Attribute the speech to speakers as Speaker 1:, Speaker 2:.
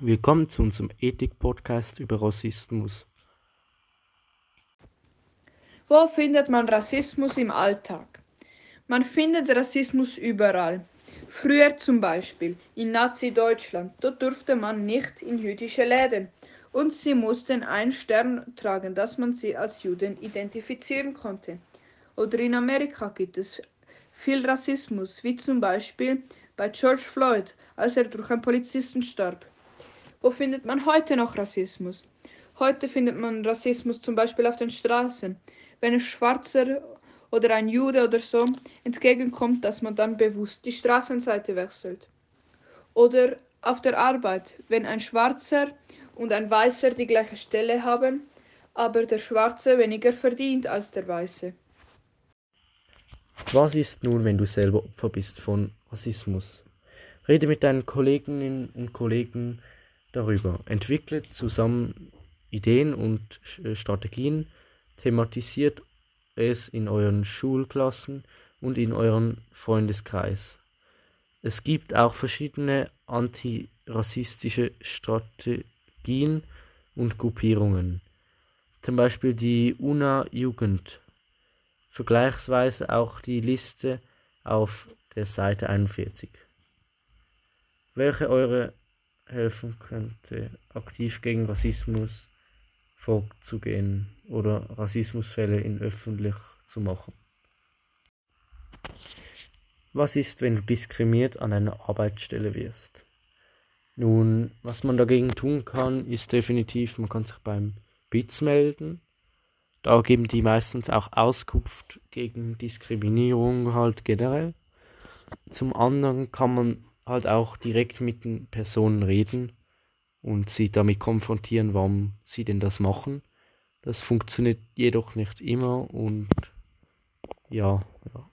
Speaker 1: Willkommen zu unserem Ethik-Podcast über Rassismus.
Speaker 2: Wo findet man Rassismus im Alltag? Man findet Rassismus überall. Früher zum Beispiel in Nazi-Deutschland, dort durfte man nicht in jüdische Läden und sie mussten einen Stern tragen, dass man sie als Juden identifizieren konnte. Oder in Amerika gibt es viel Rassismus, wie zum Beispiel bei George Floyd, als er durch einen Polizisten starb. Wo findet man heute noch Rassismus? Heute findet man Rassismus zum Beispiel auf den Straßen. Wenn ein Schwarzer oder ein Jude oder so entgegenkommt, dass man dann bewusst die Straßenseite wechselt. Oder auf der Arbeit, wenn ein Schwarzer und ein Weißer die gleiche Stelle haben, aber der Schwarze weniger verdient als der Weiße.
Speaker 1: Was ist nun, wenn du selber Opfer bist von Rassismus? Rede mit deinen Kolleginnen und Kollegen darüber. Entwickle zusammen Ideen und äh, Strategien, thematisiert es in euren Schulklassen und in euren Freundeskreis. Es gibt auch verschiedene antirassistische Strategien und Gruppierungen. Zum Beispiel die UNA Jugend. Vergleichsweise auch die Liste auf der Seite 41. Welche eure helfen könnte, aktiv gegen Rassismus vorzugehen oder Rassismusfälle in öffentlich zu machen. Was ist, wenn du diskriminiert an einer Arbeitsstelle wirst? Nun, was man dagegen tun kann, ist definitiv, man kann sich beim BITS melden. Da geben die meistens auch Auskunft gegen Diskriminierung halt generell. Zum anderen kann man halt auch direkt mit den Personen reden und sie damit konfrontieren, warum sie denn das machen. Das funktioniert jedoch nicht immer und ja, ja.